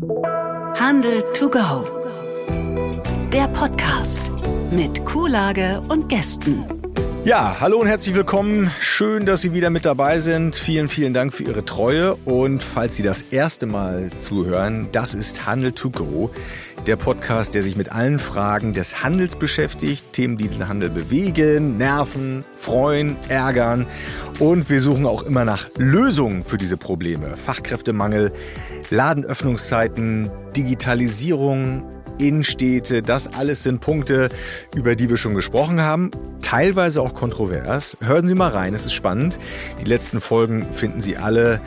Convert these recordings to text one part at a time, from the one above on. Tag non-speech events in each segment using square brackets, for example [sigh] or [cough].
Handel to go. Der Podcast mit Kuhlage und Gästen. Ja, hallo und herzlich willkommen. Schön, dass Sie wieder mit dabei sind. Vielen, vielen Dank für Ihre Treue. Und falls Sie das erste Mal zuhören, das ist Handel to go, der Podcast, der sich mit allen Fragen des Handels beschäftigt, Themen, die den Handel bewegen, nerven, freuen, ärgern. Und wir suchen auch immer nach Lösungen für diese Probleme. Fachkräftemangel, Ladenöffnungszeiten, Digitalisierung, Innenstädte, das alles sind Punkte, über die wir schon gesprochen haben, teilweise auch kontrovers. Hören Sie mal rein, es ist spannend. Die letzten Folgen finden Sie alle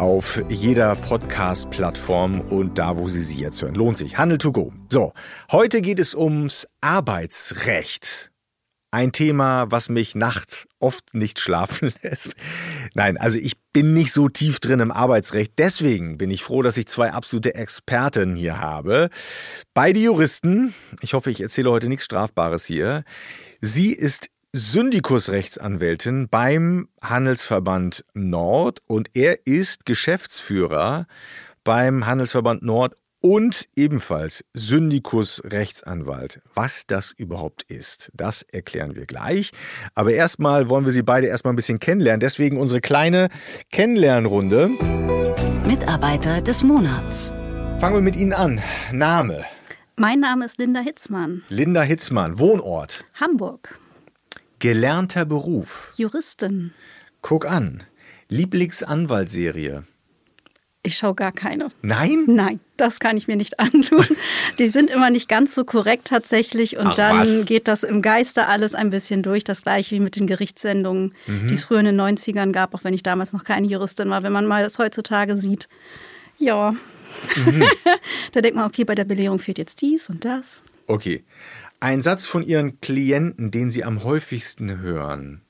auf jeder Podcast-Plattform und da, wo Sie sie jetzt hören. Lohnt sich. Handel to go. So, heute geht es ums Arbeitsrecht. Ein Thema, was mich nacht oft nicht schlafen [laughs] lässt. Nein, also ich bin nicht so tief drin im Arbeitsrecht. Deswegen bin ich froh, dass ich zwei absolute Experten hier habe. Beide Juristen. Ich hoffe, ich erzähle heute nichts Strafbares hier. Sie ist Syndikusrechtsanwältin beim Handelsverband Nord und er ist Geschäftsführer beim Handelsverband Nord und ebenfalls Syndikus Rechtsanwalt. Was das überhaupt ist, das erklären wir gleich. Aber erstmal wollen wir Sie beide erstmal ein bisschen kennenlernen. Deswegen unsere kleine Kennenlernrunde. Mitarbeiter des Monats. Fangen wir mit Ihnen an. Name. Mein Name ist Linda Hitzmann. Linda Hitzmann. Wohnort. Hamburg. Gelernter Beruf. Juristin. Guck an. Lieblingsanwaltsserie. Ich schaue gar keine. Nein? Nein, das kann ich mir nicht antun. [laughs] Die sind immer nicht ganz so korrekt tatsächlich und Ach, dann was? geht das im Geiste alles ein bisschen durch. Das gleiche wie mit den Gerichtssendungen, Mhm. die es früher in den 90ern gab, auch wenn ich damals noch keine Juristin war. Wenn man mal das heutzutage sieht, ja, Mhm. [laughs] da denkt man, okay, bei der Belehrung fehlt jetzt dies und das. Okay. Ein Satz von Ihren Klienten, den Sie am häufigsten hören.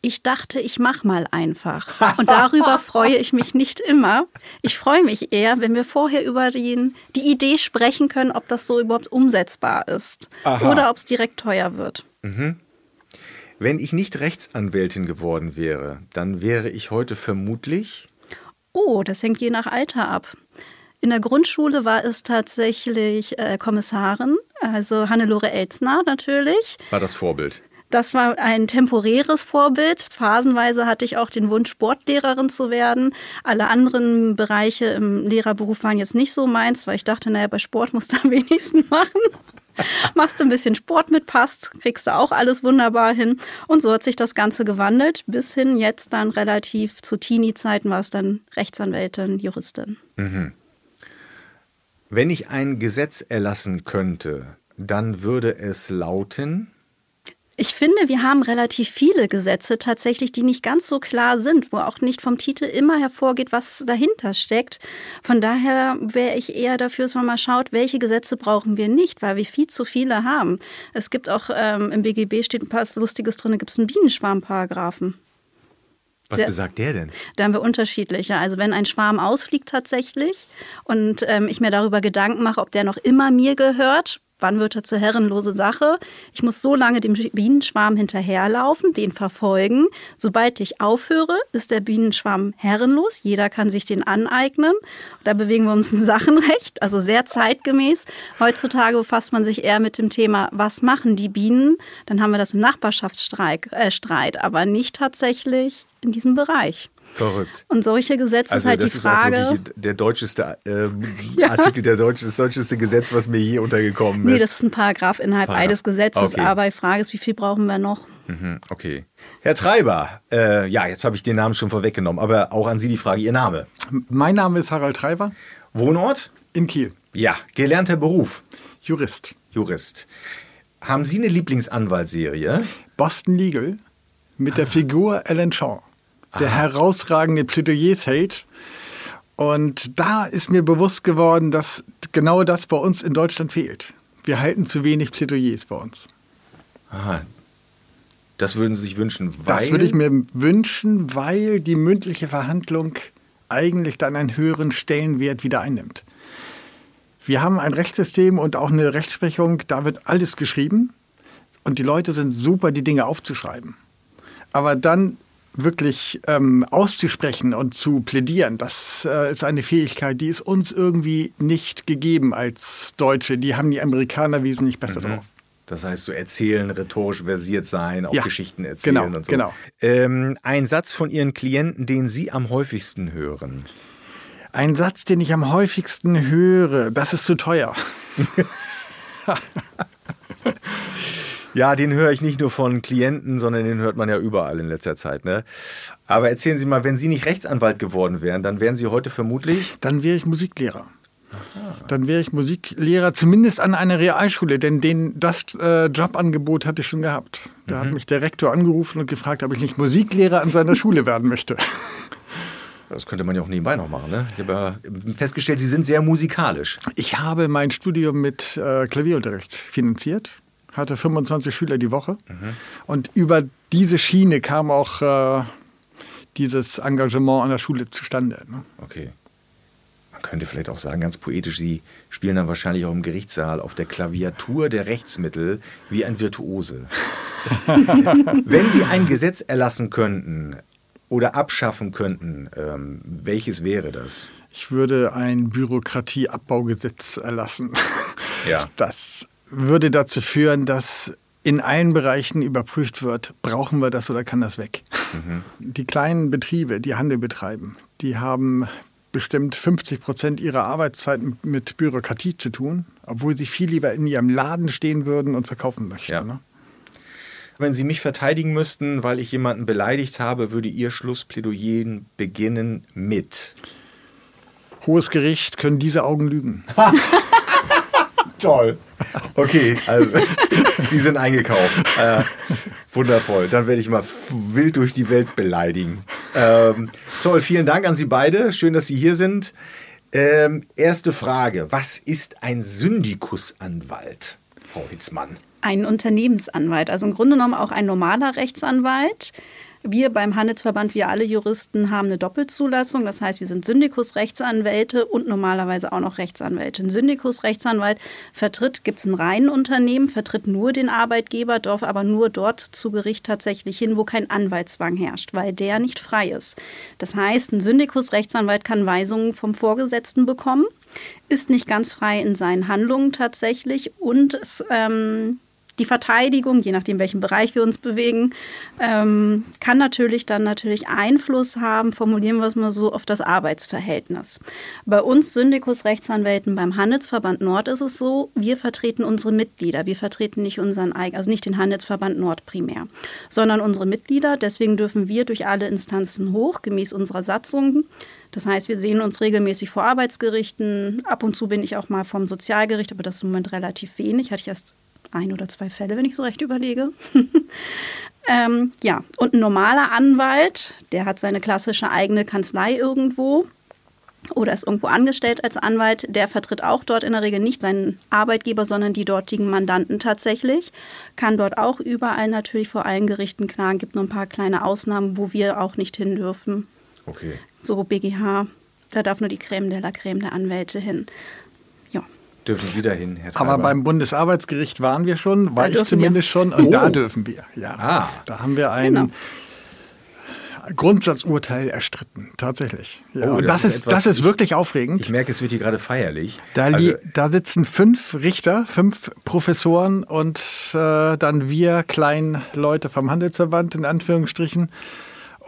Ich dachte, ich mach mal einfach. Und darüber [laughs] freue ich mich nicht immer. Ich freue mich eher, wenn wir vorher über die, die Idee sprechen können, ob das so überhaupt umsetzbar ist. Aha. Oder ob es direkt teuer wird. Wenn ich nicht Rechtsanwältin geworden wäre, dann wäre ich heute vermutlich. Oh, das hängt je nach Alter ab. In der Grundschule war es tatsächlich äh, Kommissarin, also Hannelore Elzner natürlich. War das Vorbild. Das war ein temporäres Vorbild. Phasenweise hatte ich auch den Wunsch, Sportlehrerin zu werden. Alle anderen Bereiche im Lehrerberuf waren jetzt nicht so meins, weil ich dachte, naja, bei Sport musst du [laughs] am wenigsten machen. Machst du ein bisschen Sport mit, passt, kriegst du auch alles wunderbar hin. Und so hat sich das Ganze gewandelt, bis hin jetzt dann relativ zu Teenie-Zeiten war es dann Rechtsanwältin, Juristin. Wenn ich ein Gesetz erlassen könnte, dann würde es lauten. Ich finde, wir haben relativ viele Gesetze tatsächlich, die nicht ganz so klar sind, wo auch nicht vom Titel immer hervorgeht, was dahinter steckt. Von daher wäre ich eher dafür, dass man mal schaut, welche Gesetze brauchen wir nicht, weil wir viel zu viele haben. Es gibt auch ähm, im BGB steht ein paar Lustiges drin, gibt es einen Bienenschwarmparagraphen. Was Der- besagt der denn? Da haben wir unterschiedliche. Also wenn ein Schwarm ausfliegt tatsächlich und ähm, ich mir darüber Gedanken mache, ob der noch immer mir gehört, wann wird er zur herrenlose Sache? Ich muss so lange dem Bienenschwarm hinterherlaufen, den verfolgen. Sobald ich aufhöre, ist der Bienenschwarm herrenlos. Jeder kann sich den aneignen. Da bewegen wir uns ein Sachenrecht, also sehr zeitgemäß. Heutzutage befasst man sich eher mit dem Thema, was machen die Bienen? Dann haben wir das im Nachbarschaftsstreit, äh, aber nicht tatsächlich in diesem Bereich. Verrückt. Und solche Gesetze Also ist halt das die ist auch Frage. wirklich der deutscheste ähm, [laughs] Ja. Artikel, der deutsche, das deutscheste Gesetz, was mir je untergekommen Nee, ist. das ist ein Paragraph innerhalb Paragraph. eines Gesetzes, Okay. aber die Frage ist, wie viel brauchen wir noch? Mhm, okay. Herr Treiber, äh, ja, jetzt habe ich den Namen schon vorweggenommen, aber auch an Sie die Frage, Ihr Name. Mein Name ist Harald Treiber Wohnort? in Kiel, Ja, gelernter Beruf, Jurist. Jurist. Haben Sie eine Lieblingsanwaltsserie? Boston Legal mit der [laughs] Figur Alan Shaw, der herausragende Plädoyers hält. Und da ist mir bewusst geworden, dass genau das bei uns in Deutschland fehlt. Wir halten zu wenig Plädoyers bei uns. Aha. Das würden Sie sich wünschen, weil... Das würde ich mir wünschen, weil die mündliche Verhandlung eigentlich dann einen höheren Stellenwert wieder einnimmt. Wir haben ein Rechtssystem und auch eine Rechtsprechung, da wird alles geschrieben und die Leute sind super, die Dinge aufzuschreiben. Aber dann wirklich ähm, auszusprechen und zu plädieren, das äh, ist eine Fähigkeit, die ist uns irgendwie nicht gegeben als Deutsche. Die haben die Amerikaner wesentlich besser Mhm. drauf. Das heißt, so erzählen, rhetorisch versiert sein, auch Ja, Geschichten erzählen genau, und so. genau. Ähm, ein Satz von Ihren Klienten, den Sie am häufigsten hören. Ein Satz, den ich am häufigsten höre, das ist zu teuer. [laughs] [laughs] Ja, den höre ich nicht nur von Klienten, sondern den hört man ja überall in letzter Zeit. Ne? Aber erzählen Sie mal, wenn Sie nicht Rechtsanwalt geworden wären, dann wären Sie heute vermutlich. Dann wäre ich Musiklehrer. Dann wäre ich Musiklehrer, zumindest an einer Realschule, denn den, das äh, Jobangebot hatte ich schon gehabt. Da hat mich der Rektor angerufen und gefragt, ob ich nicht Musiklehrer an seiner Schule werden möchte. Das könnte man ja auch nebenbei noch machen. Ne? Ich habe ja festgestellt, Sie sind sehr musikalisch. Ich habe mein Studium mit äh, Klavierunterricht finanziert, hatte 25 Schüler die Woche und über diese Schiene kam auch äh, dieses Engagement an der Schule zustande. Ne? Okay. Man könnte vielleicht auch sagen, ganz poetisch, Sie spielen dann wahrscheinlich auch im Gerichtssaal auf der Klaviatur der Rechtsmittel wie ein Virtuose. [laughs] Wenn Sie ein Gesetz erlassen könnten oder abschaffen könnten, ähm, welches wäre das? Ich würde ein Bürokratieabbaugesetz erlassen. Ja. Das würde dazu führen, dass in allen Bereichen überprüft wird, brauchen wir das oder kann das weg. Die kleinen Betriebe, die Handel betreiben, die haben bestimmt 50 Prozent ihrer Arbeitszeit mit Bürokratie zu tun, obwohl sie viel lieber in ihrem Laden stehen würden und verkaufen möchten. Ja. Ne? Wenn Sie mich verteidigen müssten, weil ich jemanden beleidigt habe, würde Ihr Schlussplädoyer beginnen mit. Hohes Gericht können diese Augen lügen. [laughs] [laughs] Toll. Okay, also [laughs] die sind eingekauft. Äh, wundervoll. Dann werde ich mal wild durch die Welt beleidigen. Ähm, toll, vielen Dank an Sie beide. Schön, dass Sie hier sind. Ähm, erste Frage. Was ist ein Syndikusanwalt, Frau Hitzmann? Ein Unternehmensanwalt, also im Grunde genommen auch ein normaler Rechtsanwalt. Wir beim Handelsverband, wir alle Juristen haben eine Doppelzulassung. Das heißt, wir sind Syndikus-Rechtsanwälte und normalerweise auch noch Rechtsanwälte. Ein Syndikus-Rechtsanwalt vertritt, gibt es ein reinen Unternehmen, vertritt nur den Arbeitgeber, darf aber nur dort zu Gericht tatsächlich hin, wo kein Anwaltszwang herrscht, weil der nicht frei ist. Das heißt, ein Syndikus-Rechtsanwalt kann Weisungen vom Vorgesetzten bekommen, ist nicht ganz frei in seinen Handlungen tatsächlich und es ähm, die Verteidigung, je nachdem, welchen Bereich wir uns bewegen, ähm, kann natürlich dann natürlich Einfluss haben, formulieren wir es mal so, auf das Arbeitsverhältnis. Bei uns Syndikus-Rechtsanwälten beim Handelsverband Nord ist es so, wir vertreten unsere Mitglieder. Wir vertreten nicht unseren eigenen, also nicht den Handelsverband Nord primär, sondern unsere Mitglieder. Deswegen dürfen wir durch alle Instanzen hoch, gemäß unserer Satzung. Das heißt, wir sehen uns regelmäßig vor Arbeitsgerichten. Ab und zu bin ich auch mal vom Sozialgericht, aber das ist im Moment relativ wenig. Hatte ich erst ein oder zwei Fälle, wenn ich so recht überlege. [laughs] ähm, ja, und ein normaler Anwalt, der hat seine klassische eigene Kanzlei irgendwo oder ist irgendwo angestellt als Anwalt, der vertritt auch dort in der Regel nicht seinen Arbeitgeber, sondern die dortigen Mandanten tatsächlich, kann dort auch überall natürlich vor allen Gerichten klagen, gibt nur ein paar kleine Ausnahmen, wo wir auch nicht hin dürfen. Okay. So BGH, da darf nur die Creme de la Creme der Anwälte hin. Dürfen Sie dahin, Herr Treiber? Aber beim Bundesarbeitsgericht waren wir schon, war ich zumindest schon, und Oh. da dürfen wir. Ja. Ah. Da haben wir ein Genau. Grundsatzurteil erstritten, tatsächlich. Ja, Oh, und das das, ist etwas- das ist ich- wirklich aufregend. ich merke, es wird hier gerade feierlich. Da, also, da sitzen fünf Richter, fünf Professoren und äh, dann wir kleinen Leute vom Handelsverband in Anführungsstrichen.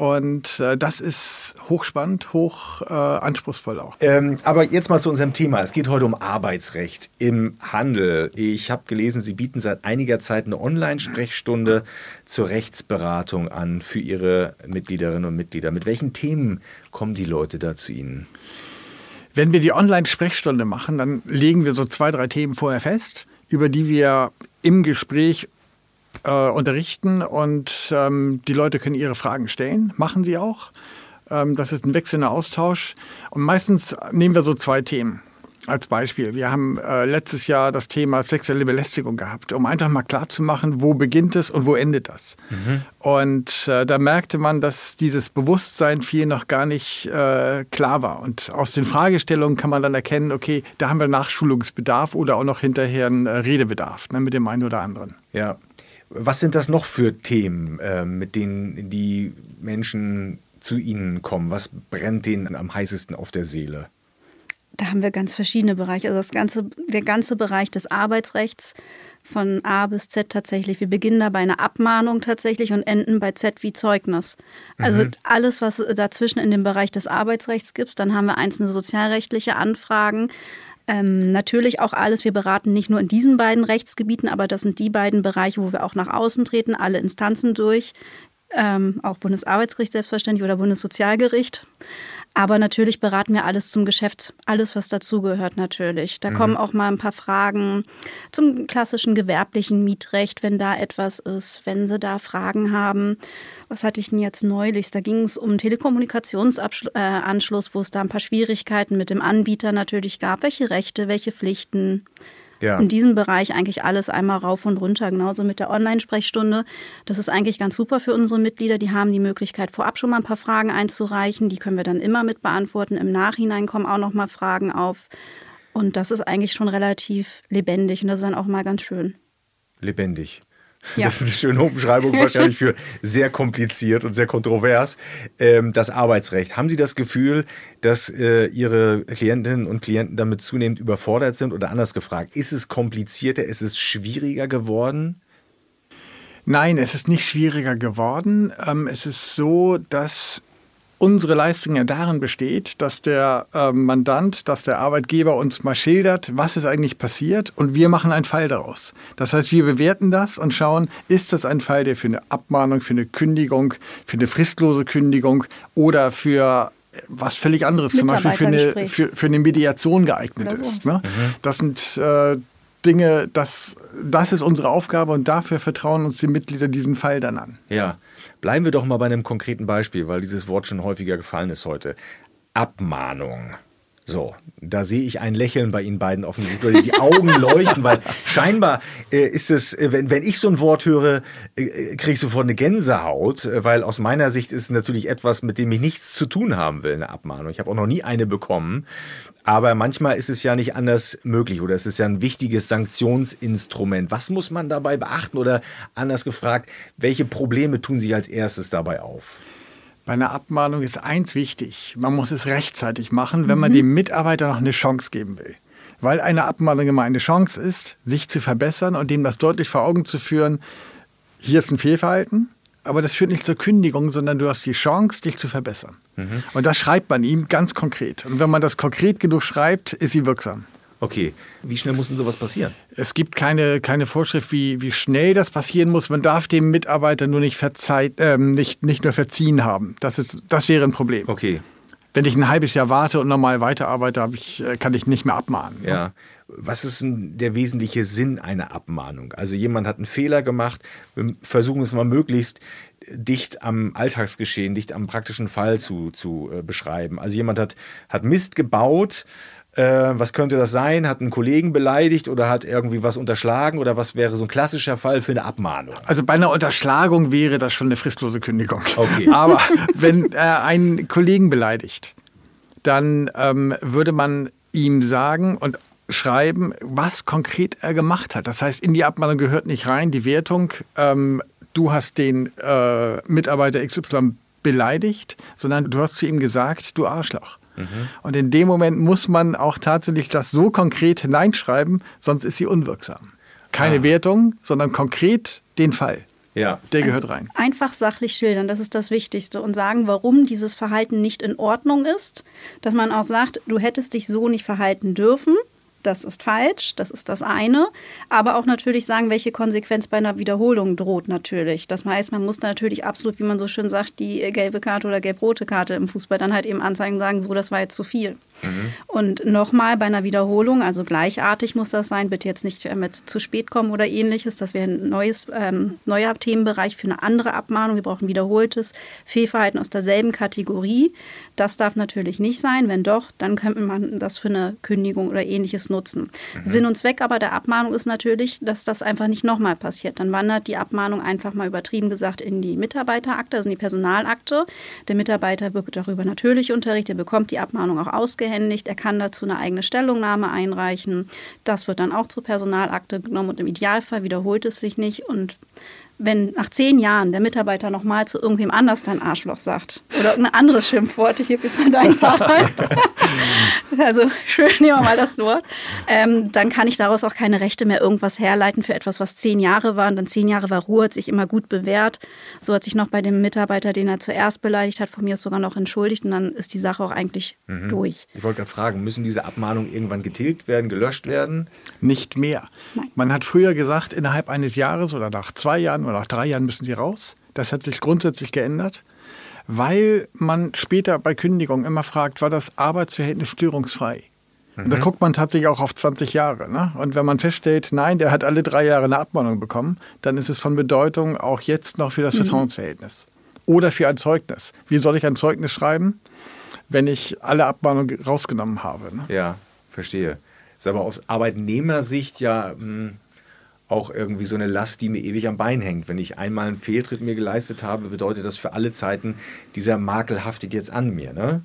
Und äh, das ist hochspannend, hoch äh, anspruchsvoll auch. Ähm, aber jetzt mal zu unserem Thema. Es geht heute um Arbeitsrecht im Handel. Ich habe gelesen, Sie bieten seit einiger Zeit eine Online-Sprechstunde zur Rechtsberatung an für Ihre Mitgliederinnen und Mitglieder. Mit welchen Themen kommen die Leute da zu Ihnen? Wenn wir die Online-Sprechstunde machen, dann legen wir so zwei, drei Themen vorher fest, über die wir im Gespräch äh, unterrichten und ähm, die Leute können ihre Fragen stellen, machen sie auch. Ähm, das ist ein wechselnder Austausch und meistens nehmen wir so zwei Themen. Als Beispiel, wir haben äh, letztes Jahr das Thema sexuelle Belästigung gehabt, um einfach mal klarzumachen, wo beginnt es und wo endet das. Und äh, da merkte man, dass dieses Bewusstsein viel noch gar nicht äh, klar war. Und aus den Fragestellungen kann man dann erkennen, okay, da haben wir Nachschulungsbedarf oder auch noch hinterher einen äh, Redebedarf ne, mit dem einen oder anderen. Ja. Was sind das noch für Themen, äh, mit denen die Menschen zu Ihnen kommen? Was brennt denen am heißesten auf der Seele? Da haben wir ganz verschiedene Bereiche. Also das ganze, der ganze Bereich des Arbeitsrechts von A bis Z tatsächlich. Wir beginnen da bei einer Abmahnung tatsächlich und enden bei Z wie Zeugnis. Also mhm. alles, was dazwischen in dem Bereich des Arbeitsrechts gibt. Dann haben wir einzelne sozialrechtliche Anfragen. Ähm, natürlich auch alles, wir beraten nicht nur in diesen beiden Rechtsgebieten, aber das sind die beiden Bereiche, wo wir auch nach außen treten, alle Instanzen durch, ähm, auch Bundesarbeitsgericht selbstverständlich oder Bundessozialgericht. Aber natürlich beraten wir alles zum Geschäft, alles, was dazugehört natürlich. Da mhm. kommen auch mal ein paar Fragen zum klassischen gewerblichen Mietrecht, wenn da etwas ist, wenn Sie da Fragen haben. Was hatte ich denn jetzt neulich? Da ging es um Telekommunikationsanschluss, wo es da ein paar Schwierigkeiten mit dem Anbieter natürlich gab. Welche Rechte, welche Pflichten? Ja. in diesem Bereich eigentlich alles einmal rauf und runter, genauso mit der Online-Sprechstunde. Das ist eigentlich ganz super für unsere Mitglieder. Die haben die Möglichkeit, vorab schon mal ein paar Fragen einzureichen. Die können wir dann immer mit beantworten. Im Nachhinein kommen auch noch mal Fragen auf. Und das ist eigentlich schon relativ lebendig und das ist dann auch mal ganz schön. Lebendig. Ja. Das ist eine schöne Umschreibung, [laughs] wahrscheinlich für sehr kompliziert und sehr kontrovers. Ähm, das Arbeitsrecht. Haben Sie das Gefühl, dass äh, Ihre Klientinnen und Klienten damit zunehmend überfordert sind oder anders gefragt? Ist es komplizierter, ist es schwieriger geworden? Nein, es ist nicht schwieriger geworden. Ähm, es ist so, dass unsere Leistung ja darin besteht, dass der äh, Mandant, dass der Arbeitgeber uns mal schildert, was ist eigentlich passiert und wir machen einen Fall daraus. Das heißt, wir bewerten das und schauen, ist das ein Fall, der für eine Abmahnung, für eine Kündigung, für eine fristlose Kündigung oder für was völlig anderes, zum Beispiel für eine, für, für eine Mediation geeignet so. ist. Ne? Mhm. Das sind äh, Dinge, das, das ist unsere Aufgabe und dafür vertrauen uns die Mitglieder diesen Fall dann an. Ja, bleiben wir doch mal bei einem konkreten Beispiel, weil dieses Wort schon häufiger gefallen ist heute. Abmahnung. So, da sehe ich ein Lächeln bei Ihnen beiden offensichtlich. Die Augen leuchten, weil scheinbar äh, ist es, äh, wenn, wenn ich so ein Wort höre, äh, äh, kriege ich sofort eine Gänsehaut, äh, weil aus meiner Sicht ist es natürlich etwas, mit dem ich nichts zu tun haben will, eine Abmahnung. Ich habe auch noch nie eine bekommen. Aber manchmal ist es ja nicht anders möglich oder es ist ja ein wichtiges Sanktionsinstrument. Was muss man dabei beachten oder anders gefragt, welche Probleme tun sich als erstes dabei auf? Bei einer Abmahnung ist eins wichtig. Man muss es rechtzeitig machen, wenn man mhm. dem Mitarbeiter noch eine Chance geben will. Weil eine Abmahnung immer eine Chance ist, sich zu verbessern und dem das deutlich vor Augen zu führen, hier ist ein Fehlverhalten, aber das führt nicht zur Kündigung, sondern du hast die Chance, dich zu verbessern. Mhm. Und das schreibt man ihm ganz konkret. Und wenn man das konkret genug schreibt, ist sie wirksam. Okay, wie schnell muss denn sowas passieren? Es gibt keine, keine Vorschrift, wie, wie schnell das passieren muss. Man darf dem Mitarbeiter nur nicht, verzeiht, ähm, nicht, nicht nur verziehen haben. Das, ist, das wäre ein Problem. Okay. Wenn ich ein halbes Jahr warte und normal weiterarbeite, ich, äh, kann ich nicht mehr abmahnen. Ne? Ja. Was ist denn der wesentliche Sinn einer Abmahnung? Also jemand hat einen Fehler gemacht, wir versuchen es mal möglichst dicht am Alltagsgeschehen, dicht am praktischen Fall zu, zu äh, beschreiben. Also jemand hat, hat Mist gebaut, äh, was könnte das sein? Hat einen Kollegen beleidigt oder hat irgendwie was unterschlagen oder was wäre so ein klassischer Fall für eine Abmahnung? Also bei einer Unterschlagung wäre das schon eine fristlose Kündigung. Okay. [laughs] Aber wenn er einen Kollegen beleidigt, dann ähm, würde man ihm sagen und schreiben, was konkret er gemacht hat. Das heißt, in die Abmahnung gehört nicht rein die Wertung, ähm, du hast den äh, Mitarbeiter XY beleidigt, sondern du hast zu ihm gesagt, du Arschloch. Mhm. Und in dem Moment muss man auch tatsächlich das so konkret hineinschreiben, sonst ist sie unwirksam. Keine ah. Wertung, sondern konkret den Fall. Ja. Der gehört also rein. Einfach sachlich schildern, das ist das Wichtigste. Und sagen, warum dieses Verhalten nicht in Ordnung ist. Dass man auch sagt, du hättest dich so nicht verhalten dürfen das ist falsch, das ist das eine. Aber auch natürlich sagen, welche Konsequenz bei einer Wiederholung droht natürlich. Das heißt, man muss natürlich absolut, wie man so schön sagt, die gelbe Karte oder gelb-rote Karte im Fußball dann halt eben anzeigen und sagen, so, das war jetzt zu viel. Mhm. Und nochmal bei einer Wiederholung, also gleichartig muss das sein, bitte jetzt nicht mit zu spät kommen oder ähnliches. Das wäre ein neues, ähm, neuer Themenbereich für eine andere Abmahnung. Wir brauchen wiederholtes Fehlverhalten aus derselben Kategorie. Das darf natürlich nicht sein. Wenn doch, dann könnte man das für eine Kündigung oder ähnliches nutzen. Mhm. Sinn und Zweck aber der Abmahnung ist natürlich, dass das einfach nicht nochmal passiert. Dann wandert die Abmahnung einfach mal übertrieben gesagt in die Mitarbeiterakte, also in die Personalakte. Der Mitarbeiter wird darüber natürlich unterrichtet, bekommt die Abmahnung auch ausgehändigt ausgehändigt. Er kann dazu eine eigene Stellungnahme einreichen. Das wird dann auch zur Personalakte genommen und im Idealfall wiederholt es sich nicht. Und wenn nach zehn Jahren der Mitarbeiter nochmal zu irgendwem anders dein Arschloch sagt oder irgendein anderes Schimpfwort, ich heb jetzt mal deins Harald. [laughs] also schön, nehmen wir mal das Wort. Ähm, dann kann ich daraus auch keine Rechte mehr irgendwas herleiten für etwas, was zehn Jahre war. Und dann zehn Jahre war Ruhe, hat sich immer gut bewährt. So hat sich noch bei dem Mitarbeiter, den er zuerst beleidigt hat, von mir sogar noch entschuldigt. Und dann ist die Sache auch eigentlich mhm. durch. Ich wollte gerade fragen, müssen diese Abmahnungen irgendwann getilgt werden, gelöscht werden? Nicht mehr. Nein. Man hat früher gesagt, innerhalb eines Jahres oder nach zwei Jahren oder nach drei Jahren müssen sie raus. Das hat sich grundsätzlich geändert, weil man später bei Kündigung immer fragt, war das Arbeitsverhältnis störungsfrei? Mhm. Und da mhm. guckt man tatsächlich auch auf 20 Jahre. Ne? Und wenn man feststellt, nein, der hat alle drei Jahre eine Abmahnung bekommen, dann ist es von Bedeutung auch jetzt noch für das mhm. Vertrauensverhältnis. Oder für ein Zeugnis. Wie soll ich ein Zeugnis schreiben, wenn ich alle Abmahnungen rausgenommen habe? Ne? Ja, verstehe. Ist aber aus Arbeitnehmersicht ja mh, hm, auch irgendwie so eine Last, die mir ewig am Bein hängt. Wenn ich einmal einen Fehltritt mir geleistet habe, bedeutet das für alle Zeiten, dieser Makel haftet jetzt an mir, ne?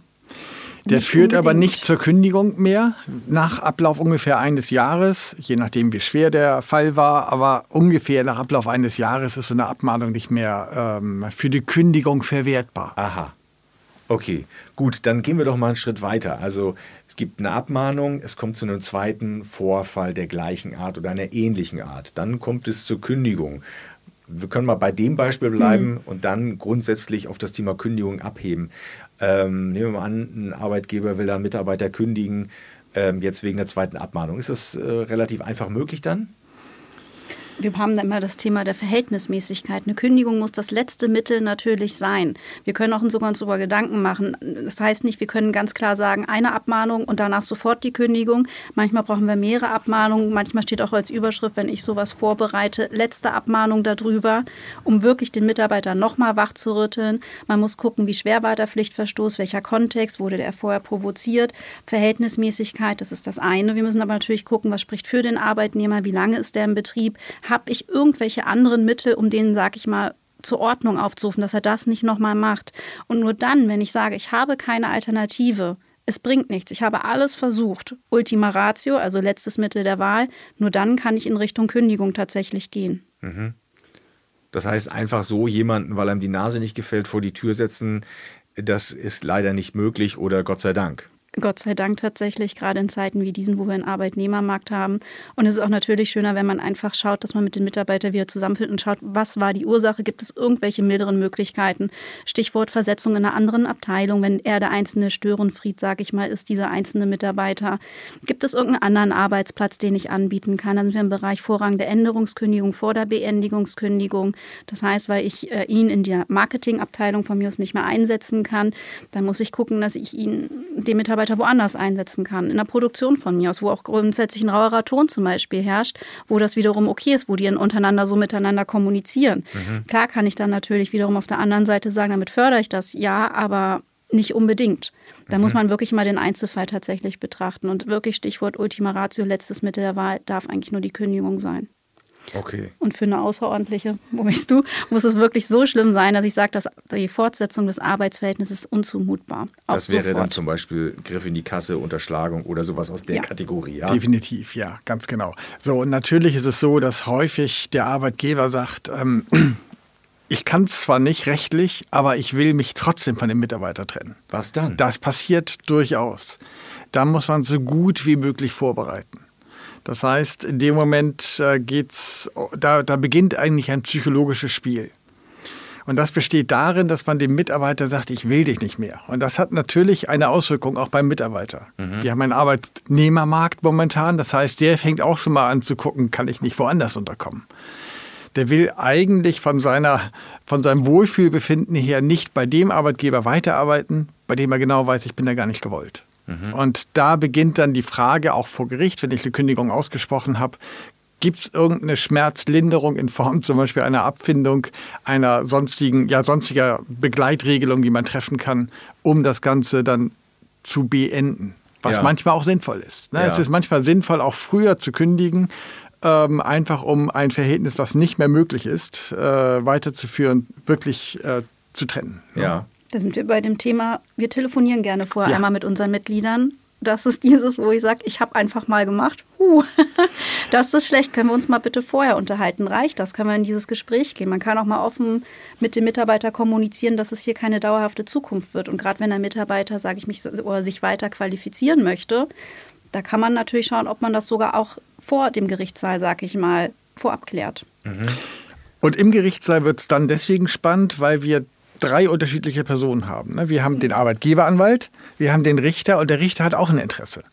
Der nicht führt unbedingt. aber nicht zur Kündigung mehr, nach Ablauf ungefähr eines Jahres, je nachdem wie schwer der Fall war, aber ungefähr nach Ablauf eines Jahres ist so eine Abmahnung nicht mehr ähm, für die Kündigung verwertbar. Aha. Okay, gut, dann gehen wir doch mal einen Schritt weiter. Also es gibt eine Abmahnung, es kommt zu einem zweiten Vorfall der gleichen Art oder einer ähnlichen Art. Dann kommt es zur Kündigung. Wir können mal bei dem Beispiel bleiben mhm. und dann grundsätzlich auf das Thema Kündigung abheben. Ähm, nehmen wir mal an, ein Arbeitgeber will einen Mitarbeiter kündigen, ähm, jetzt wegen der zweiten Abmahnung. Ist das äh, relativ einfach möglich dann? Wir haben da immer das Thema der Verhältnismäßigkeit. Eine Kündigung muss das letzte Mittel natürlich sein. Wir können auch sogar uns darüber Gedanken machen. Das heißt nicht, wir können ganz klar sagen, eine Abmahnung und danach sofort die Kündigung. Manchmal brauchen wir mehrere Abmahnungen. Manchmal steht auch als Überschrift, wenn ich sowas vorbereite, letzte Abmahnung darüber, um wirklich den Mitarbeiter nochmal wach zu rütteln. Man muss gucken, wie schwer war der Pflichtverstoß, welcher Kontext, wurde der vorher provoziert. Verhältnismäßigkeit, das ist das eine. Wir müssen aber natürlich gucken, was spricht für den Arbeitnehmer, wie lange ist der im Betrieb, habe ich irgendwelche anderen Mittel, um denen, sag ich mal, zur Ordnung aufzurufen, dass er das nicht nochmal macht. Und nur dann, wenn ich sage, ich habe keine Alternative, es bringt nichts, ich habe alles versucht, Ultima Ratio, also letztes Mittel der Wahl, nur dann kann ich in Richtung Kündigung tatsächlich gehen. Mhm. Das heißt, einfach so jemanden, weil einem die Nase nicht gefällt, vor die Tür setzen, das ist leider nicht möglich oder Gott sei Dank. Gott sei Dank tatsächlich, gerade in Zeiten wie diesen, wo wir einen Arbeitnehmermarkt haben. Und es ist auch natürlich schöner, wenn man einfach schaut, dass man mit den Mitarbeitern wieder zusammenfindet und schaut, was war die Ursache, gibt es irgendwelche milderen Möglichkeiten. Stichwort Versetzung in einer anderen Abteilung, wenn er der einzelne Störenfried, sage ich mal, ist, dieser einzelne Mitarbeiter. Gibt es irgendeinen anderen Arbeitsplatz, den ich anbieten kann? Dann sind wir im Bereich Vorrang der Änderungskündigung vor der Beendigungskündigung. Das heißt, weil ich äh, ihn in der Marketingabteilung von mir aus nicht mehr einsetzen kann, dann muss ich gucken, dass ich ihn, den Mitarbeiter Mitarbeiter woanders einsetzen kann. In der Produktion von mir aus, wo auch grundsätzlich ein rauerer Ton zum Beispiel herrscht, wo das wiederum okay ist, wo die untereinander so miteinander kommunizieren. Mhm. Klar kann ich dann natürlich wiederum auf der anderen Seite sagen, damit fördere ich das, ja, aber nicht unbedingt. Da mhm. muss man wirklich mal den Einzelfall tatsächlich betrachten. Und wirklich Stichwort Ultima Ratio, letztes Mittel der Wahl, darf eigentlich nur die Kündigung sein. Okay. Und für eine außerordentliche, wo bist du, muss es wirklich so schlimm sein, dass ich sage, dass die Fortsetzung des Arbeitsverhältnisses ist unzumutbar. das wäre sofort. dann zum Beispiel Griff in die Kasse, Unterschlagung oder sowas aus der ja. Kategorie. Ja? Definitiv, ja, ganz genau. So, und natürlich ist es so, dass häufig der Arbeitgeber sagt, ähm, [clears throat] ich kann es zwar nicht rechtlich, aber ich will mich trotzdem von dem Mitarbeiter trennen. Was dann? Das passiert durchaus. Da muss man so gut wie möglich vorbereiten. Das heißt, in dem Moment äh, da, da beginnt eigentlich ein psychologisches Spiel. Und das besteht darin, dass man dem Mitarbeiter sagt, ich will dich nicht mehr. Und das hat natürlich eine Auswirkung auch beim Mitarbeiter. Mhm. Wir haben einen Arbeitnehmermarkt momentan. Das heißt, der fängt auch schon mal an zu gucken, kann ich nicht woanders unterkommen. Der will eigentlich von, seiner, von seinem Wohlfühlbefinden her nicht bei dem Arbeitgeber weiterarbeiten, bei dem er genau weiß, ich bin da gar nicht gewollt. Mhm. Und da beginnt dann die Frage, auch vor Gericht, wenn ich eine Kündigung ausgesprochen habe, Gibt es irgendeine Schmerzlinderung in Form zum Beispiel einer Abfindung, einer sonstigen, ja, sonstiger Begleitregelung, die man treffen kann, um das Ganze dann zu beenden? Was ja. manchmal auch sinnvoll ist. Ne? Ja. Es ist manchmal sinnvoll, auch früher zu kündigen, ähm, einfach um ein Verhältnis, was nicht mehr möglich ist, äh, weiterzuführen, wirklich äh, zu trennen. Ne? Ja. Da sind wir bei dem Thema, wir telefonieren gerne vorher ja. einmal mit unseren Mitgliedern. Das ist dieses, wo ich sage, ich habe einfach mal gemacht. Huh, [laughs] das ist schlecht. Können wir uns mal bitte vorher unterhalten? Reicht das? Können wir in dieses Gespräch gehen? Man kann auch mal offen mit dem Mitarbeiter kommunizieren, dass es hier keine dauerhafte Zukunft wird. Und gerade wenn ein Mitarbeiter, sage ich mich, oder sich weiter qualifizieren möchte, da kann man natürlich schauen, ob man das sogar auch vor dem Gerichtssaal, sage ich mal, vorab klärt. Mhm. Und im Gerichtssaal wird es dann deswegen spannend, weil wir drei unterschiedliche Personen haben. Ne? Wir haben den Arbeitgeberanwalt, wir haben den Richter und der Richter hat auch ein Interesse.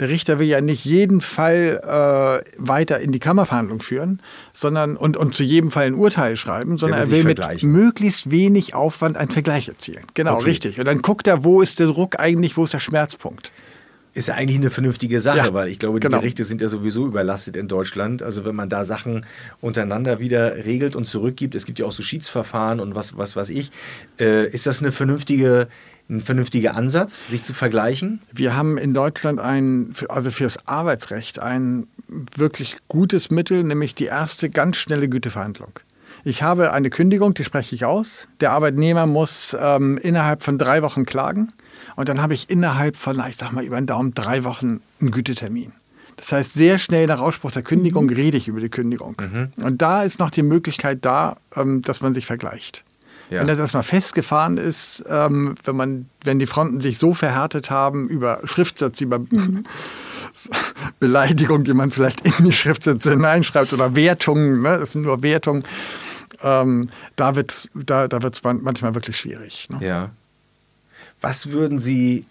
Der Richter will ja nicht jeden Fall äh, weiter in die Kammerverhandlung führen, sondern und, und zu jedem Fall ein Urteil schreiben, sondern er will mit möglichst wenig Aufwand einen Vergleich erzielen. Genau, okay. richtig. Und dann guckt er, wo ist der Druck eigentlich, wo ist der Schmerzpunkt. Ist ja eigentlich eine vernünftige Sache, ja, weil ich glaube, die genau. Gerichte sind ja sowieso überlastet in Deutschland. Also wenn man da Sachen untereinander wieder regelt und zurückgibt, es gibt ja auch so Schiedsverfahren und was, was weiß ich, äh, ist das eine vernünftige, ein vernünftiger Ansatz, sich zu vergleichen? Wir haben in Deutschland ein, also für das Arbeitsrecht ein wirklich gutes Mittel, nämlich die erste ganz schnelle Güteverhandlung. Ich habe eine Kündigung, die spreche ich aus. Der Arbeitnehmer muss ähm, innerhalb von drei Wochen klagen. Und dann habe ich innerhalb von, ich sag mal, über den Daumen drei Wochen einen Gütetermin. Das heißt, sehr schnell nach Ausspruch der Kündigung mhm. rede ich über die Kündigung. Mhm. Und da ist noch die Möglichkeit da, ähm, dass man sich vergleicht. Ja. Wenn das erstmal festgefahren ist, ähm, wenn, man, wenn die Fronten sich so verhärtet haben über Schriftsatz, über mhm. [laughs] Beleidigung, die man vielleicht in die Schriftsätze hineinschreibt oder Wertungen, ne? das sind nur Wertungen, ähm, da wird es da, da manchmal wirklich schwierig. Ne? Ja. Was würden Sie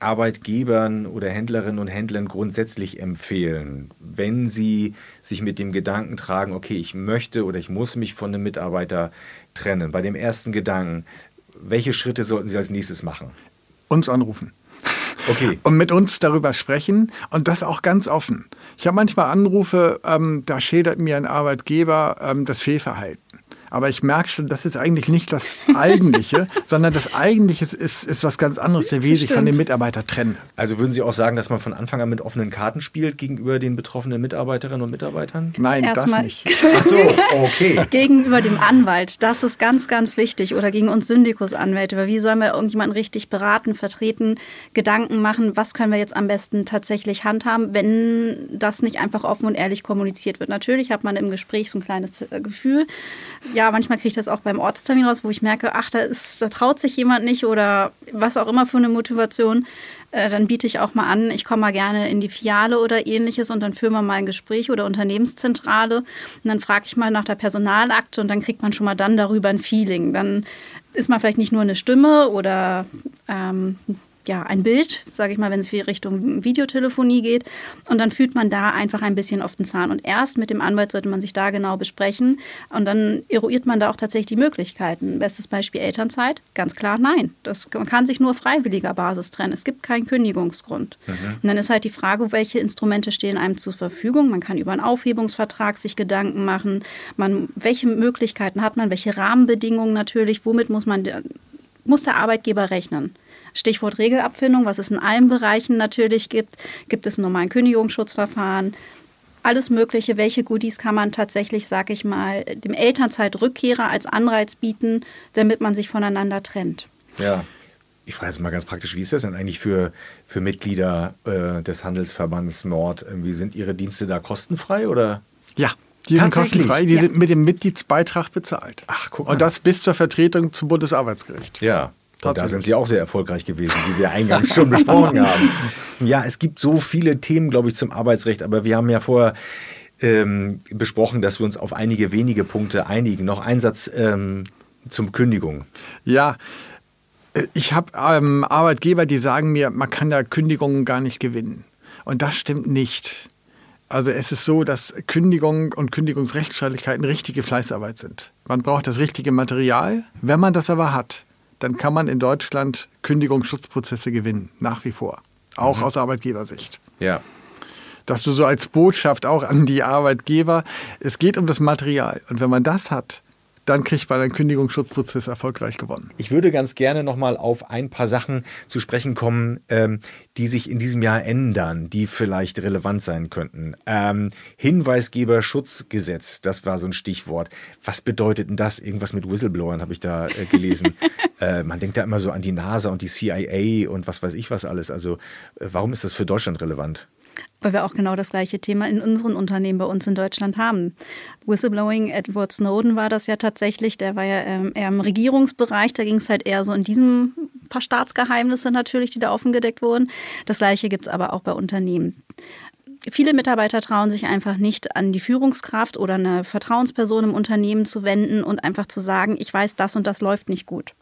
Arbeitgebern oder Händlerinnen und Händlern grundsätzlich empfehlen, wenn sie sich mit dem Gedanken tragen, okay, ich möchte oder ich muss mich von einem Mitarbeiter trennen? Bei dem ersten Gedanken, welche Schritte sollten Sie als nächstes machen? Uns anrufen. Okay. Und mit uns darüber sprechen und das auch ganz offen. Ich habe manchmal Anrufe, ähm, da schildert mir ein Arbeitgeber ähm, das Fehlverhalten. Aber ich merke schon, das ist eigentlich nicht das Eigentliche, [laughs] sondern das Eigentliche ist, ist, ist was ganz anderes. Der will sich von dem Mitarbeiter trennen. Also würden Sie auch sagen, dass man von Anfang an mit offenen Karten spielt gegenüber den betroffenen Mitarbeiterinnen und Mitarbeitern? Nein, Erst das nicht. [laughs] Ach so, okay. gegenüber dem Anwalt, das ist ganz, ganz wichtig. Oder gegen uns Syndikusanwälte. Weil wie sollen wir irgendjemanden richtig beraten, vertreten, Gedanken machen, was können wir jetzt am besten tatsächlich handhaben, wenn das nicht einfach offen und ehrlich kommuniziert wird. Natürlich hat man im Gespräch so ein kleines äh, Gefühl, ja, manchmal kriege ich das auch beim Ortstermin raus, wo ich merke, ach, da, ist, da traut sich jemand nicht oder was auch immer für eine Motivation. Äh, dann biete ich auch mal an, ich komme mal gerne in die Filiale oder ähnliches und dann führen wir mal ein Gespräch oder Unternehmenszentrale und dann frage ich mal nach der Personalakte und dann kriegt man schon mal dann darüber ein Feeling. Dann ist man vielleicht nicht nur eine Stimme oder ähm, ja, ein Bild, sage ich mal, wenn es Richtung Videotelefonie geht. Und dann fühlt man da einfach ein bisschen auf den Zahn. Und erst mit dem Anwalt sollte man sich da genau besprechen. Und dann eruiert man da auch tatsächlich die Möglichkeiten. Bestes Beispiel Elternzeit, ganz klar nein. Das, man kann sich nur freiwilliger Basis trennen. Es gibt keinen Kündigungsgrund. Mhm. Und dann ist halt die Frage, welche Instrumente stehen einem zur Verfügung. Man kann über einen Aufhebungsvertrag sich Gedanken machen. Man, welche Möglichkeiten hat man, welche Rahmenbedingungen natürlich, womit muss man muss der Arbeitgeber rechnen. Stichwort Regelabfindung, was es in allen Bereichen natürlich gibt. Gibt es einen normalen Kündigungsschutzverfahren? Alles Mögliche, welche Goodies kann man tatsächlich, sag ich mal, dem Elternzeitrückkehrer als Anreiz bieten, damit man sich voneinander trennt? Ja. Ich frage jetzt mal ganz praktisch, wie ist das denn eigentlich für, für Mitglieder äh, des Handelsverbandes Nord? Irgendwie sind Ihre Dienste da kostenfrei oder? Ja, die sind kostenfrei, die ja. sind mit dem Mitgliedsbeitrag bezahlt. Ach, guck mal. Und das bis zur Vertretung zum Bundesarbeitsgericht. Ja. Und da sind Sie auch sehr erfolgreich gewesen, wie wir eingangs schon besprochen [laughs] haben. Ja, es gibt so viele Themen, glaube ich, zum Arbeitsrecht, aber wir haben ja vorher ähm, besprochen, dass wir uns auf einige wenige Punkte einigen. Noch ein Satz ähm, zum Kündigung. Ja, äh, ich habe ähm, Arbeitgeber, die sagen mir, man kann da Kündigungen gar nicht gewinnen. Und das stimmt nicht. Also es ist so, dass Kündigung und Kündigungsrechtsstreitigkeiten richtige Fleißarbeit sind. Man braucht das richtige Material. Wenn man das aber hat, dann kann man in Deutschland Kündigungsschutzprozesse gewinnen, nach wie vor. Auch mhm. aus Arbeitgebersicht. Ja. Dass du so als Botschaft auch an die Arbeitgeber, es geht um das Material. Und wenn man das hat, dann kriegt man einen Kündigungsschutzprozess erfolgreich gewonnen. Ich würde ganz gerne nochmal auf ein paar Sachen zu sprechen kommen, ähm, die sich in diesem Jahr ändern, die vielleicht relevant sein könnten. Ähm, Hinweisgeberschutzgesetz, das war so ein Stichwort. Was bedeutet denn das? Irgendwas mit Whistleblowern habe ich da äh, gelesen. [laughs] äh, man denkt da immer so an die NASA und die CIA und was weiß ich was alles. Also äh, warum ist das für Deutschland relevant? Weil wir auch genau das gleiche Thema in unseren Unternehmen bei uns in Deutschland haben. Whistleblowing, Edward Snowden war das ja tatsächlich, der war ja ähm, eher im Regierungsbereich, da ging es halt eher so in diesem paar Staatsgeheimnisse natürlich, die da offengedeckt wurden. Das gleiche gibt es aber auch bei Unternehmen viele Mitarbeiter trauen sich einfach nicht an die Führungskraft oder eine Vertrauensperson im Unternehmen zu wenden und einfach zu sagen, ich weiß, das und das läuft nicht gut.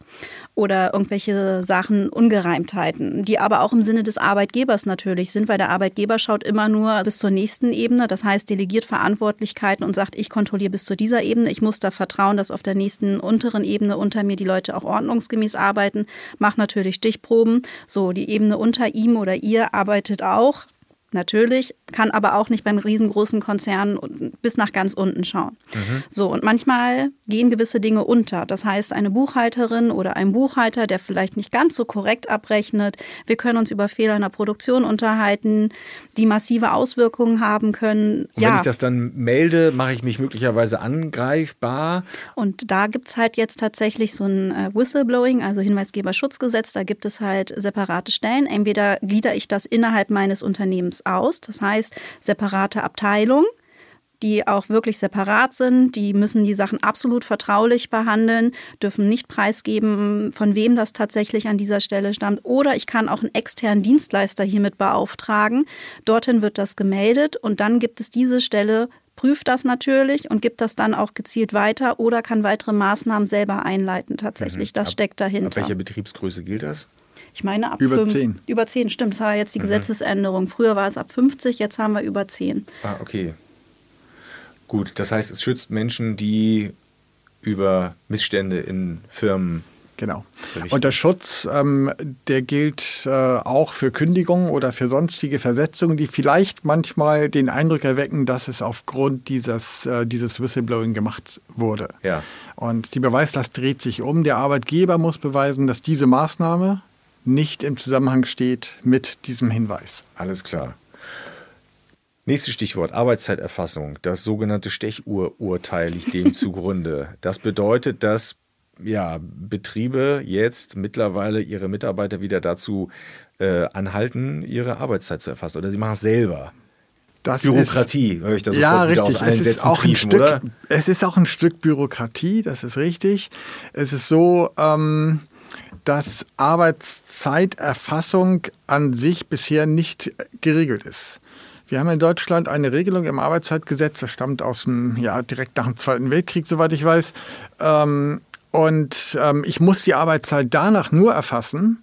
Oder irgendwelche Sachen, Ungereimtheiten, die aber auch im Sinne des Arbeitgebers natürlich sind, weil der Arbeitgeber schaut immer nur bis zur nächsten Ebene. Das heißt, delegiert Verantwortlichkeiten und sagt, ich kontrolliere bis zu dieser Ebene. Ich muss da vertrauen, dass auf der nächsten unteren Ebene unter mir die Leute auch ordnungsgemäß arbeiten. Macht natürlich Stichproben. So, die Ebene unter ihm oder ihr arbeitet auch natürlich, kann aber auch nicht beim riesengroßen Konzern bis nach ganz unten schauen. Mhm. So, und manchmal gehen gewisse Dinge unter. Das heißt, eine Buchhalterin oder ein Buchhalter, der vielleicht nicht ganz so korrekt abrechnet. Wir können uns über Fehler in der Produktion unterhalten, die massive Auswirkungen haben können. Und ja. wenn ich das dann melde, mache ich mich möglicherweise angreifbar. Und da gibt es halt jetzt tatsächlich so ein äh, Whistleblowing, also Hinweisgeberschutzgesetz. Da gibt es halt separate Stellen. Entweder glieder ich das innerhalb meines Unternehmens Teams aus. Das heißt, separate Abteilungen, die auch wirklich separat sind. Die müssen die Sachen absolut vertraulich behandeln, dürfen nicht preisgeben, von wem das tatsächlich an dieser Stelle stammt. Oder ich kann auch einen externen Dienstleister hiermit beauftragen. Dorthin wird das gemeldet und dann gibt es diese Stelle prüft das natürlich und gibt das dann auch gezielt weiter oder kann weitere Maßnahmen selber einleiten tatsächlich. Mhm. Das ab, steckt dahinter. Ab welcher Betriebsgröße gilt das? Ich meine ab über 10. Über 10, stimmt. Das war jetzt die mhm. Gesetzesänderung. Früher war es ab 50, jetzt haben wir über 10. Ah, okay. Gut, das heißt, es schützt Menschen, die über Missstände in Firmen Genau. Berichten. Und der Schutz, ähm, der gilt äh, auch für Kündigungen oder für sonstige Versetzungen, die vielleicht manchmal den Eindruck erwecken, dass es aufgrund dieses, äh, dieses Whistleblowing gemacht wurde. Ja. Und die Beweislast dreht sich um. Der Arbeitgeber muss beweisen, dass diese Maßnahme nicht im Zusammenhang steht mit diesem Hinweis. Alles klar. Nächstes Stichwort, Arbeitszeiterfassung. Das sogenannte Stechuhrurteil liegt dem [laughs] zugrunde. Das bedeutet, dass ja, Betriebe jetzt mittlerweile ihre Mitarbeiter wieder dazu äh, anhalten, ihre Arbeitszeit zu erfassen. Oder sie machen es selber. Das Bürokratie, ist, höre ich da sofort ja, richtig. aus allen es Sätzen triefen, Stück, oder? Es ist auch ein Stück Bürokratie, das ist richtig. Es ist so, ähm, dass Arbeitszeiterfassung an sich bisher nicht geregelt ist. Wir haben in Deutschland eine Regelung im Arbeitszeitgesetz, das stammt aus dem, ja, direkt nach dem Zweiten Weltkrieg, soweit ich weiß. Ähm, und ähm, ich muss die Arbeitszeit danach nur erfassen,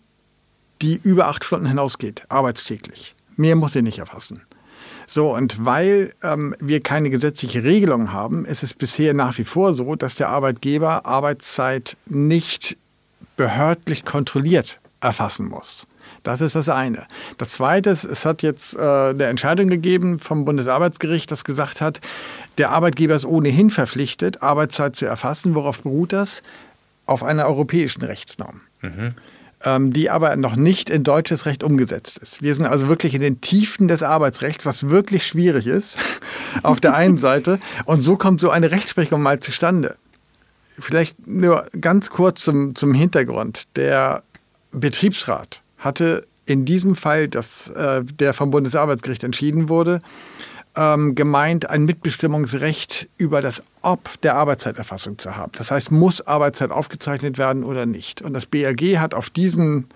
die über acht Stunden hinausgeht, arbeitstäglich. Mehr muss ich nicht erfassen. So, und weil ähm, wir keine gesetzliche Regelung haben, ist es bisher nach wie vor so, dass der Arbeitgeber Arbeitszeit nicht behördlich kontrolliert erfassen muss. Das ist das eine. Das zweite ist, es hat jetzt äh, eine Entscheidung gegeben vom Bundesarbeitsgericht, das gesagt hat, der Arbeitgeber ist ohnehin verpflichtet, Arbeitszeit zu erfassen. Worauf beruht das? Auf einer europäischen Rechtsnorm. Mhm. Ähm, die aber noch nicht in deutsches Recht umgesetzt ist. Wir sind also wirklich in den Tiefen des Arbeitsrechts, was wirklich schwierig ist, [laughs] auf der einen Seite. Und so kommt so eine Rechtsprechung mal zustande. Vielleicht nur ganz kurz zum, zum Hintergrund. Der Betriebsrat hatte in diesem Fall, das, äh, der vom Bundesarbeitsgericht entschieden wurde, ähm, gemeint, ein Mitbestimmungsrecht über das Ob der Arbeitszeiterfassung zu haben. Das heißt, muss Arbeitszeit aufgezeichnet werden oder nicht. Und das BRG hat auf diesen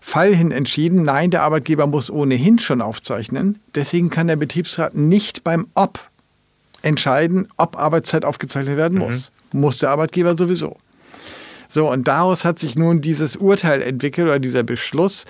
Fall hin entschieden, nein, der Arbeitgeber muss ohnehin schon aufzeichnen. Deswegen kann der Betriebsrat nicht beim Ob entscheiden, ob Arbeitszeit aufgezeichnet werden mhm. muss. Mhm. Muss der Arbeitgeber sowieso. So, und daraus hat sich nun dieses Urteil entwickelt oder dieser Beschluss,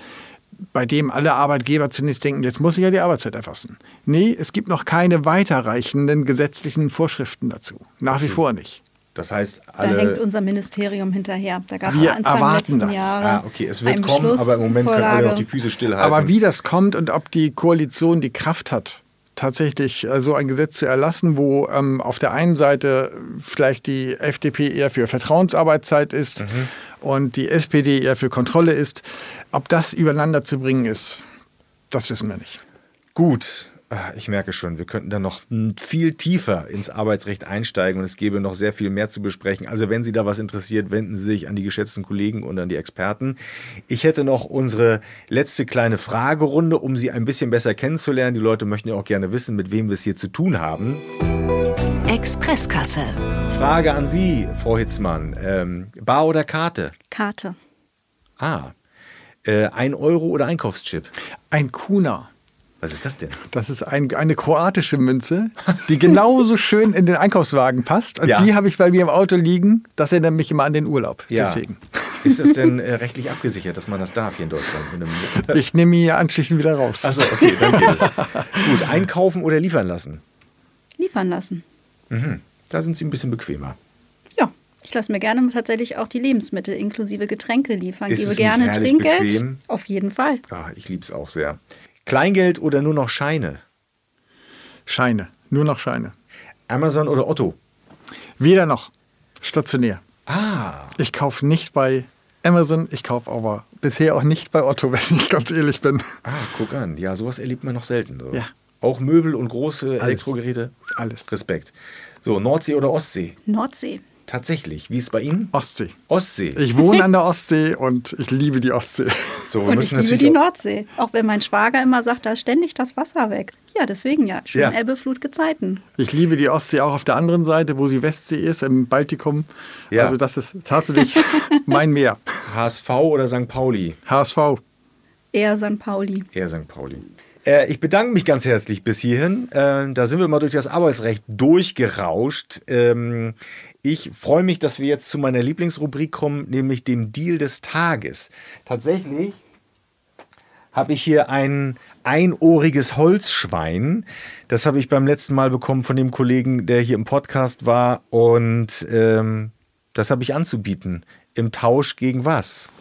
bei dem alle Arbeitgeber zunächst denken, jetzt muss ich ja die Arbeitszeit erfassen. Nee, es gibt noch keine weiterreichenden gesetzlichen Vorschriften dazu. Nach wie vor nicht. Das heißt, alle. Da hängt unser Ministerium hinterher. Da gab es Wir Anfang erwarten das. Jahre ah, okay, es wird kommen, aber im Moment können alle noch die Füße stillhalten. Aber wie das kommt und ob die Koalition die Kraft hat, tatsächlich äh, so ein Gesetz zu erlassen, wo ähm, auf der einen Seite vielleicht die FDP eher für Vertrauensarbeitszeit ist mhm. und die SPD eher für Kontrolle ist. Ob das übereinander zu bringen ist, das wissen wir nicht. Gut, ich merke schon, wir könnten da noch viel tiefer ins Arbeitsrecht einsteigen und es gäbe noch sehr viel mehr zu besprechen. Also wenn Sie da was interessiert, wenden Sie sich an die geschätzten Kollegen und an die Experten. Ich hätte noch unsere letzte kleine Fragerunde, um Sie ein bisschen besser kennenzulernen. Die Leute möchten ja auch gerne wissen, mit wem wir es hier zu tun haben. Expresskasse. Frage an Sie, Frau Hitzmann. Ähm, Bar oder Karte? Karte. Ah. Äh, ein Euro oder Einkaufschip? Ein Kuna. Was ist das denn? Das ist ein, eine kroatische Münze, die genauso [laughs] schön in den Einkaufswagen passt. Und ja. die habe ich bei mir im Auto liegen. Das erinnert mich immer an den Urlaub. Ja. Deswegen. Ist das denn äh, [laughs] rechtlich abgesichert, dass man das darf hier in Deutschland? [laughs] ich nehme ihn anschließend wieder raus. Achso, okay, dann geht. Gut, einkaufen oder liefern lassen? Liefern lassen. Mhm. Da sind Sie ein bisschen bequemer. Ja, ich lasse mir gerne tatsächlich auch die Lebensmittel inklusive Getränke liefern. Ist Gebe gerne Trinkgeld. Bequem? Auf jeden Fall. Ja, ich liebe es auch sehr. Kleingeld oder nur noch Scheine? Scheine, nur noch Scheine. Amazon oder Otto? Weder noch. Stationär. Ah. Ich kaufe nicht bei Amazon, ich kaufe aber bisher auch nicht bei Otto, [laughs] wenn ich ganz ehrlich bin. Ah, guck an. Ja, sowas erlebt man noch selten. So. Ja. Auch Möbel und große Alles. Elektrogeräte? Alles. Respekt. So, Nordsee oder Ostsee? Nordsee. Tatsächlich. Wie ist es bei Ihnen? Ostsee. Ostsee. Ich wohne an der Ostsee und ich liebe die Ostsee. So, und ich liebe die Nordsee. Auch wenn mein Schwager immer sagt, da ist ständig das Wasser weg. Ja, deswegen ja. Schön ja. Ebbe, Flut, Gezeiten. Ich liebe die Ostsee auch auf der anderen Seite, wo sie Westsee ist, im Baltikum. Ja. Also das ist tatsächlich [laughs] mein Meer. HSV oder St. Pauli? HSV. Eher St. Pauli. Eher St. Pauli. Äh, ich bedanke mich ganz herzlich bis hierhin. Äh, da sind wir mal durch das Arbeitsrecht durchgerauscht. Ähm, ich freue mich, dass wir jetzt zu meiner Lieblingsrubrik kommen, nämlich dem Deal des Tages. Tatsächlich habe ich hier ein einohriges Holzschwein. Das habe ich beim letzten Mal bekommen von dem Kollegen, der hier im Podcast war. Und ähm, das habe ich anzubieten. Im Tausch gegen was?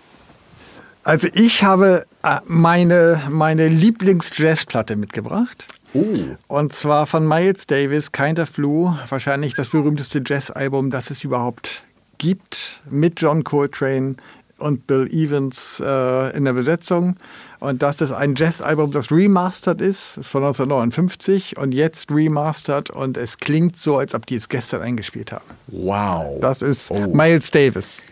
Also ich habe äh, meine, meine Lieblings-Jazzplatte mitgebracht. Oh. Und zwar von Miles Davis, Kind of Blue, wahrscheinlich das berühmteste Jazz-Album, das es überhaupt gibt, mit John Coltrane und Bill Evans äh, in der Besetzung. Und das ist ein Jazz-Album, das remastered ist, das ist von 1959 und jetzt remastered und es klingt so, als ob die es gestern eingespielt haben. Wow. Das ist oh. Miles Davis.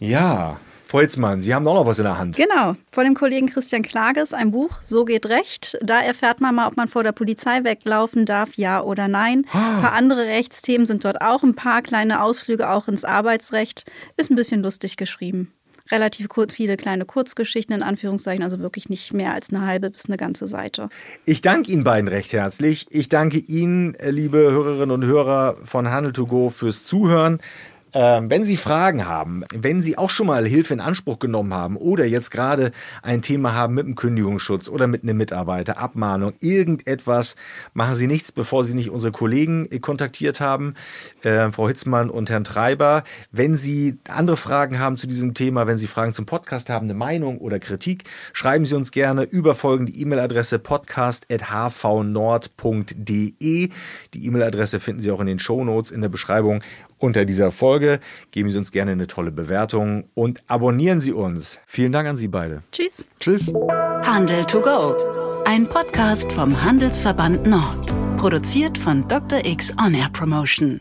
Ja, Volzmann, Sie haben auch noch was in der Hand. Genau, von dem Kollegen Christian Klages ein Buch, So geht Recht. Da erfährt man mal, ob man vor der Polizei weglaufen darf, ja oder nein. Ah. Ein paar andere Rechtsthemen sind dort auch, ein paar kleine Ausflüge auch ins Arbeitsrecht. Ist ein bisschen lustig geschrieben. Relativ viele kleine Kurzgeschichten in Anführungszeichen, also wirklich nicht mehr als eine halbe bis eine ganze Seite. Ich danke Ihnen beiden recht herzlich. Ich danke Ihnen, liebe Hörerinnen und Hörer von Handel to Go, fürs Zuhören. Ähm, wenn Sie Fragen haben, wenn Sie auch schon mal Hilfe in Anspruch genommen haben oder jetzt gerade ein Thema haben mit dem Kündigungsschutz oder mit einem Mitarbeiter, Abmahnung, irgendetwas, machen Sie nichts, bevor Sie nicht unsere Kollegen kontaktiert haben, äh, Frau Hitzmann und Herrn Treiber. Wenn Sie andere Fragen haben zu diesem Thema, wenn Sie Fragen zum Podcast haben, eine Meinung oder Kritik, schreiben Sie uns gerne über folgende E-Mail-Adresse podcast.hvnord.de. Die E-Mail-Adresse finden Sie auch in den Show Notes in der Beschreibung unter dieser Folge. Geben Sie uns gerne eine tolle Bewertung und abonnieren Sie uns. Vielen Dank an Sie beide. Tschüss. Tschüss. Handel to go. Ein Podcast vom Handelsverband Nord. Produziert von Dr. X On Air Promotion.